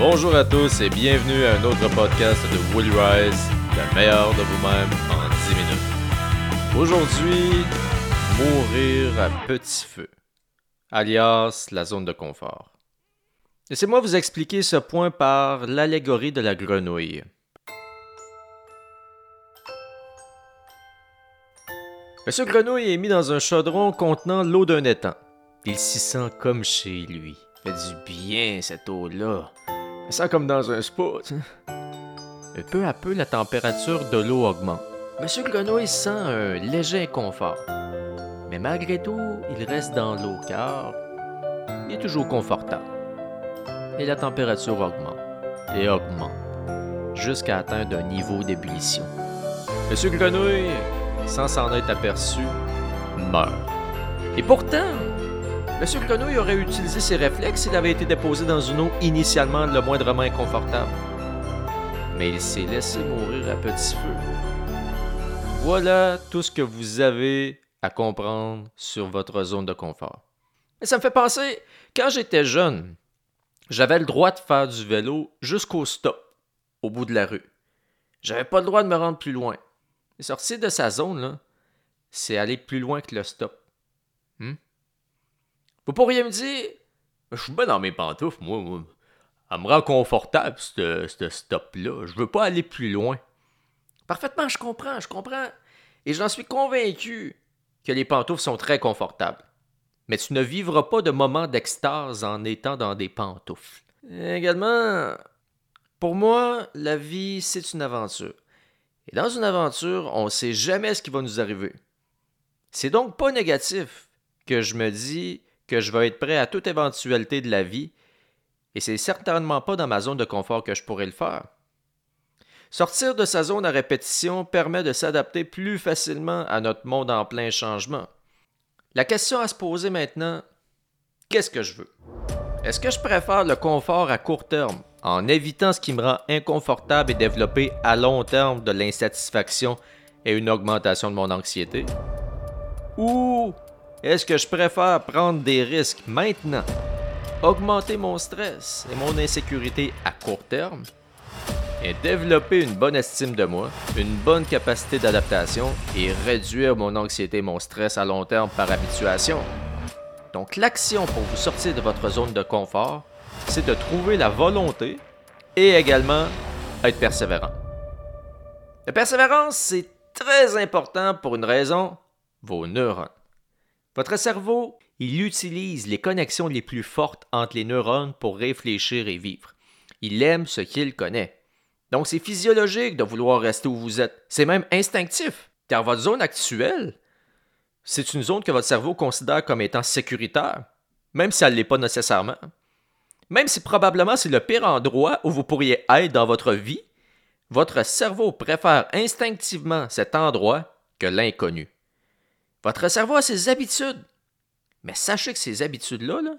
Bonjour à tous et bienvenue à un autre podcast de Woody Rise, le meilleur de vous-même en 10 minutes. Aujourd'hui, mourir à petit feu, alias la zone de confort. Laissez-moi vous expliquer ce point par l'allégorie de la grenouille. Monsieur Grenouille est mis dans un chaudron contenant l'eau d'un étang. Il s'y sent comme chez lui. Fait du bien cette eau-là. Comme dans un spa. tu sais. Et peu à peu, la température de l'eau augmente. Monsieur Grenouille sent un léger inconfort. Mais malgré tout, il reste dans l'eau car il est toujours confortable. Et la température augmente et augmente jusqu'à atteindre un niveau d'ébullition. Monsieur Grenouille, sans s'en être aperçu, meurt. Et pourtant, Monsieur Grenouille aurait utilisé ses réflexes s'il avait été déposé dans une eau initialement le moindrement inconfortable. Mais il s'est laissé mourir à petit feu. Voilà tout ce que vous avez à comprendre sur votre zone de confort. Mais ça me fait penser, quand j'étais jeune, j'avais le droit de faire du vélo jusqu'au stop, au bout de la rue. J'avais pas le droit de me rendre plus loin. Sortir de sa zone, c'est aller plus loin que le stop. Hmm? Vous pourriez me dire, je suis bien dans mes pantoufles, moi, moi. Elle me rend confortable, ce ce stop-là. Je veux pas aller plus loin. Parfaitement, je comprends, je comprends. Et j'en suis convaincu que les pantoufles sont très confortables. Mais tu ne vivras pas de moments d'extase en étant dans des pantoufles. Également, pour moi, la vie, c'est une aventure. Et dans une aventure, on ne sait jamais ce qui va nous arriver. C'est donc pas négatif que je me dis que je vais être prêt à toute éventualité de la vie, et c'est certainement pas dans ma zone de confort que je pourrais le faire. Sortir de sa zone à répétition permet de s'adapter plus facilement à notre monde en plein changement. La question à se poser maintenant, qu'est-ce que je veux? Est-ce que je préfère le confort à court terme, en évitant ce qui me rend inconfortable et développer à long terme de l'insatisfaction et une augmentation de mon anxiété? Ou est-ce que je préfère prendre des risques maintenant, augmenter mon stress et mon insécurité à court terme, et développer une bonne estime de moi, une bonne capacité d'adaptation et réduire mon anxiété et mon stress à long terme par habituation? Donc l'action pour vous sortir de votre zone de confort, c'est de trouver la volonté et également être persévérant. La persévérance, c'est très important pour une raison, vos neurones. Votre cerveau, il utilise les connexions les plus fortes entre les neurones pour réfléchir et vivre. Il aime ce qu'il connaît. Donc c'est physiologique de vouloir rester où vous êtes. C'est même instinctif, car votre zone actuelle, c'est une zone que votre cerveau considère comme étant sécuritaire, même si elle ne l'est pas nécessairement. Même si probablement c'est le pire endroit où vous pourriez être dans votre vie, votre cerveau préfère instinctivement cet endroit que l'inconnu. Votre cerveau a ses habitudes. Mais sachez que ces habitudes-là, là,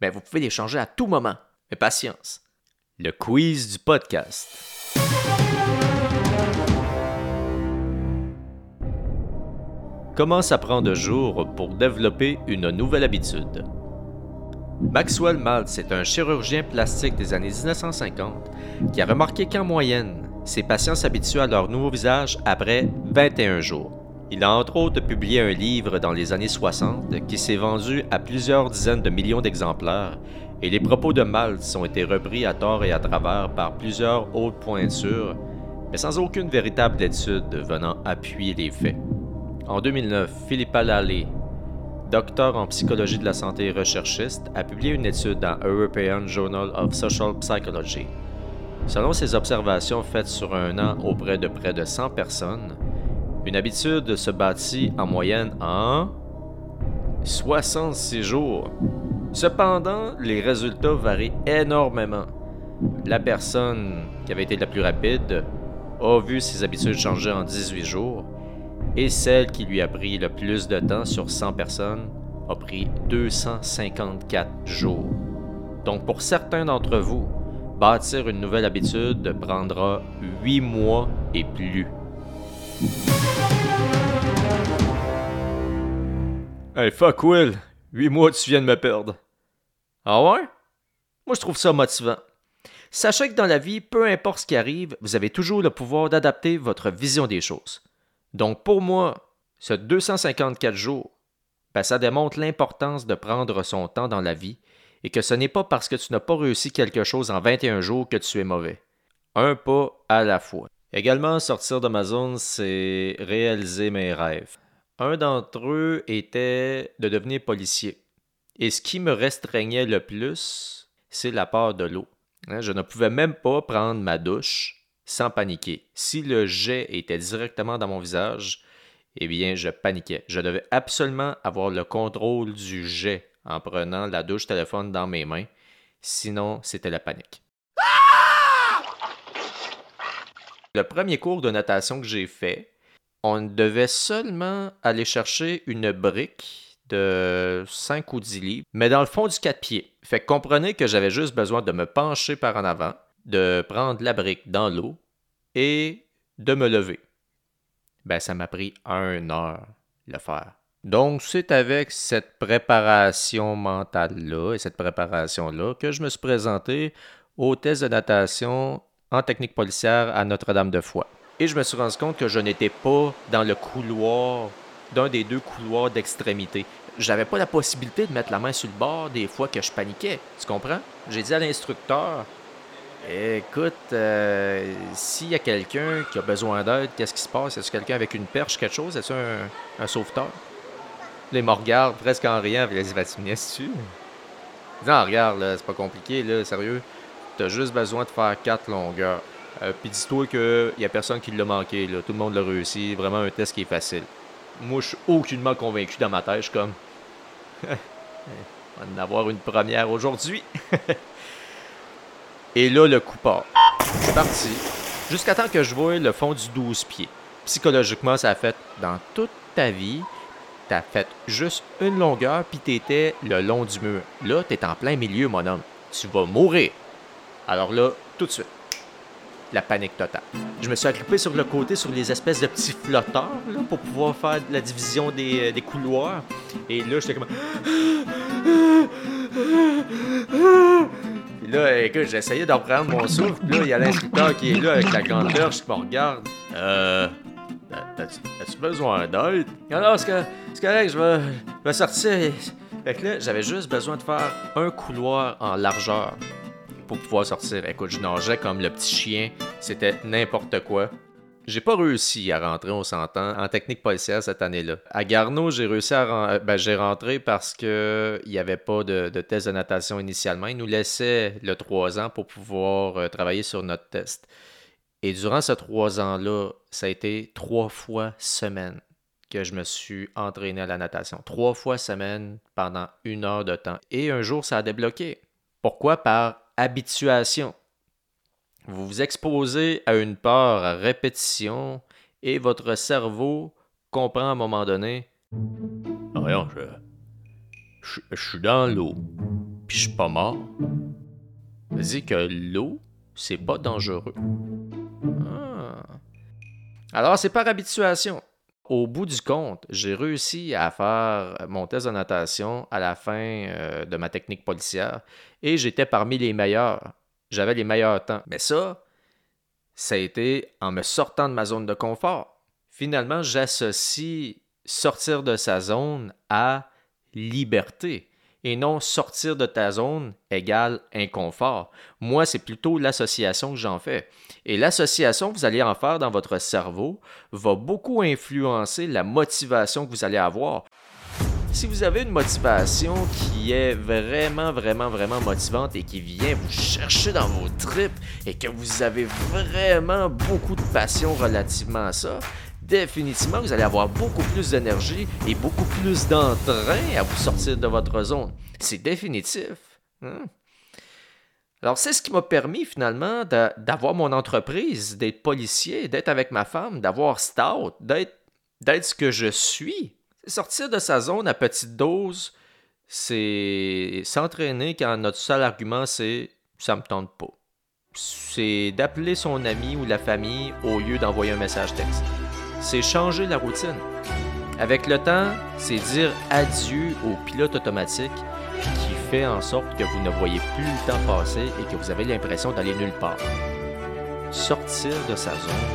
ben vous pouvez les changer à tout moment. Mais patience. Le quiz du podcast. Comment ça prend de jours pour développer une nouvelle habitude? Maxwell Maltz est un chirurgien plastique des années 1950 qui a remarqué qu'en moyenne, ses patients s'habituent à leur nouveau visage après 21 jours. Il a entre autres publié un livre dans les années 60 qui s'est vendu à plusieurs dizaines de millions d'exemplaires et les propos de Maltz ont été repris à tort et à travers par plusieurs autres pointures, mais sans aucune véritable étude venant appuyer les faits. En 2009, Philippa Lally, docteur en psychologie de la santé et recherchiste, a publié une étude dans European Journal of Social Psychology. Selon ses observations faites sur un an auprès de près de 100 personnes, une habitude se bâtit en moyenne en 66 jours. Cependant, les résultats varient énormément. La personne qui avait été la plus rapide a vu ses habitudes changer en 18 jours et celle qui lui a pris le plus de temps sur 100 personnes a pris 254 jours. Donc pour certains d'entre vous, bâtir une nouvelle habitude prendra 8 mois et plus. Hey fuck Will, 8 mois tu viens de me perdre. Ah ouais? Moi je trouve ça motivant. Sachez que dans la vie, peu importe ce qui arrive, vous avez toujours le pouvoir d'adapter votre vision des choses. Donc pour moi, ce 254 jours, ben, ça démontre l'importance de prendre son temps dans la vie et que ce n'est pas parce que tu n'as pas réussi quelque chose en 21 jours que tu es mauvais. Un pas à la fois. Également, sortir de ma zone, c'est réaliser mes rêves. Un d'entre eux était de devenir policier. Et ce qui me restreignait le plus, c'est la peur de l'eau. Hein, je ne pouvais même pas prendre ma douche sans paniquer. Si le jet était directement dans mon visage, eh bien, je paniquais. Je devais absolument avoir le contrôle du jet en prenant la douche téléphone dans mes mains. Sinon, c'était la panique. Le premier cours de natation que j'ai fait, on devait seulement aller chercher une brique de 5 ou 10 livres, mais dans le fond du 4 pieds. Fait que comprenez que j'avais juste besoin de me pencher par en avant, de prendre la brique dans l'eau et de me lever. Ben, ça m'a pris une heure le faire. Donc, c'est avec cette préparation mentale-là et cette préparation-là que je me suis présenté au test de natation en technique policière à Notre-Dame-de-Foix. Et je me suis rendu compte que je n'étais pas dans le couloir, d'un des deux couloirs d'extrémité. J'avais pas la possibilité de mettre la main sur le bord des fois que je paniquais. Tu comprends? J'ai dit à l'instructeur Écoute, euh, s'il y a quelqu'un qui a besoin d'aide, qu'est-ce qui se passe? Est-ce quelqu'un avec une perche, quelque chose? Est-ce un, un sauveteur? Il me regarde presque en riant. Dit Vas-tu me tu Non, regarde, c'est pas compliqué, là, sérieux. T'as juste besoin de faire quatre longueurs. Euh, puis dis-toi qu'il n'y a personne qui l'a manqué. Là. Tout le monde l'a réussi. Vraiment un test qui est facile. Moi, je suis aucunement convaincu dans ma tête. Je suis comme. On va en avoir une première aujourd'hui. Et là, le coup part. Je parti. Jusqu'à temps que je vois le fond du 12 pieds. Psychologiquement, ça a fait dans toute ta vie. T'as fait juste une longueur, puis t'étais le long du mur. Là, t'es en plein milieu, mon homme. Tu vas mourir. Alors là, tout de suite, la panique totale. Je me suis agrippé sur le côté sur les espèces de petits flotteurs là, pour pouvoir faire la division des, euh, couloirs. Et là, j'étais comme. Et là, écoute, j'essayais d'en prendre mon souffle. Là, il y a l'instructeur qui est là avec la grande perche qui me regarde. Euh. As-tu besoin d'aide? Alors, c'est correct, je je vais sortir. Fait que là, j'avais juste besoin de faire un couloir en largeur pour pouvoir sortir. Écoute, je nageais comme le petit chien. C'était n'importe quoi. J'ai pas réussi à rentrer, on s'entend, en technique policière cette année-là. À Garneau, j'ai réussi à euh, ben, j'ai rentré parce que il n'y avait pas de, test de natation initialement. Ils nous laissaient le 3 ans pour pouvoir euh, travailler sur notre test. Et durant ces trois ans-là, ça a été trois fois semaine que je me suis entraîné à la natation. Trois fois semaine pendant une heure de temps. Et un jour, ça a débloqué. Pourquoi? Par habituation. Vous vous exposez à une peur à répétition et votre cerveau comprend à un moment donné Voyons, je, je, suis dans l'eau, puis je suis pas mort. Dit que l'eau, c'est pas dangereux. Ah. Alors, c'est par habituation. Au bout du compte, j'ai réussi à faire mon test de natation à la fin euh, de ma technique policière et j'étais parmi les meilleurs. J'avais les meilleurs temps. Mais ça, ça a été en me sortant de ma zone de confort. Finalement, j'associe sortir de sa zone à liberté et non sortir de ta zone égale inconfort. Moi, c'est plutôt l'association que j'en fais. Et l'association que vous allez en faire dans votre cerveau va beaucoup influencer la motivation que vous allez avoir. Si vous avez une motivation qui est vraiment, vraiment, vraiment motivante et qui vient vous chercher dans vos tripes et que vous avez vraiment beaucoup de passion relativement à ça, définitivement, vous allez avoir beaucoup plus d'énergie et beaucoup plus d'entrain à vous sortir de votre zone. C'est définitif. Hein? Alors, c'est ce qui m'a permis finalement d'avoir mon entreprise, d'être policier, d'être avec ma femme, d'avoir stout, d'être ce que je suis. Sortir de sa zone à petite dose, c'est s'entraîner quand notre seul argument c'est ça me tente pas. C'est d'appeler son ami ou la famille au lieu d'envoyer un message texte c'est changer la routine. Avec le temps, c'est dire adieu au pilote automatique qui fait en sorte que vous ne voyez plus le temps passer et que vous avez l'impression d'aller nulle part. Sortir de sa zone,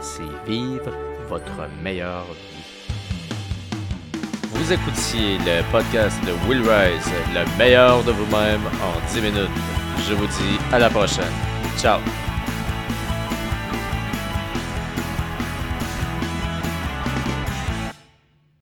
c'est vivre votre meilleure vie. Vous écoutiez le podcast de Will Rise, le meilleur de vous-même en 10 minutes. Je vous dis à la prochaine. Ciao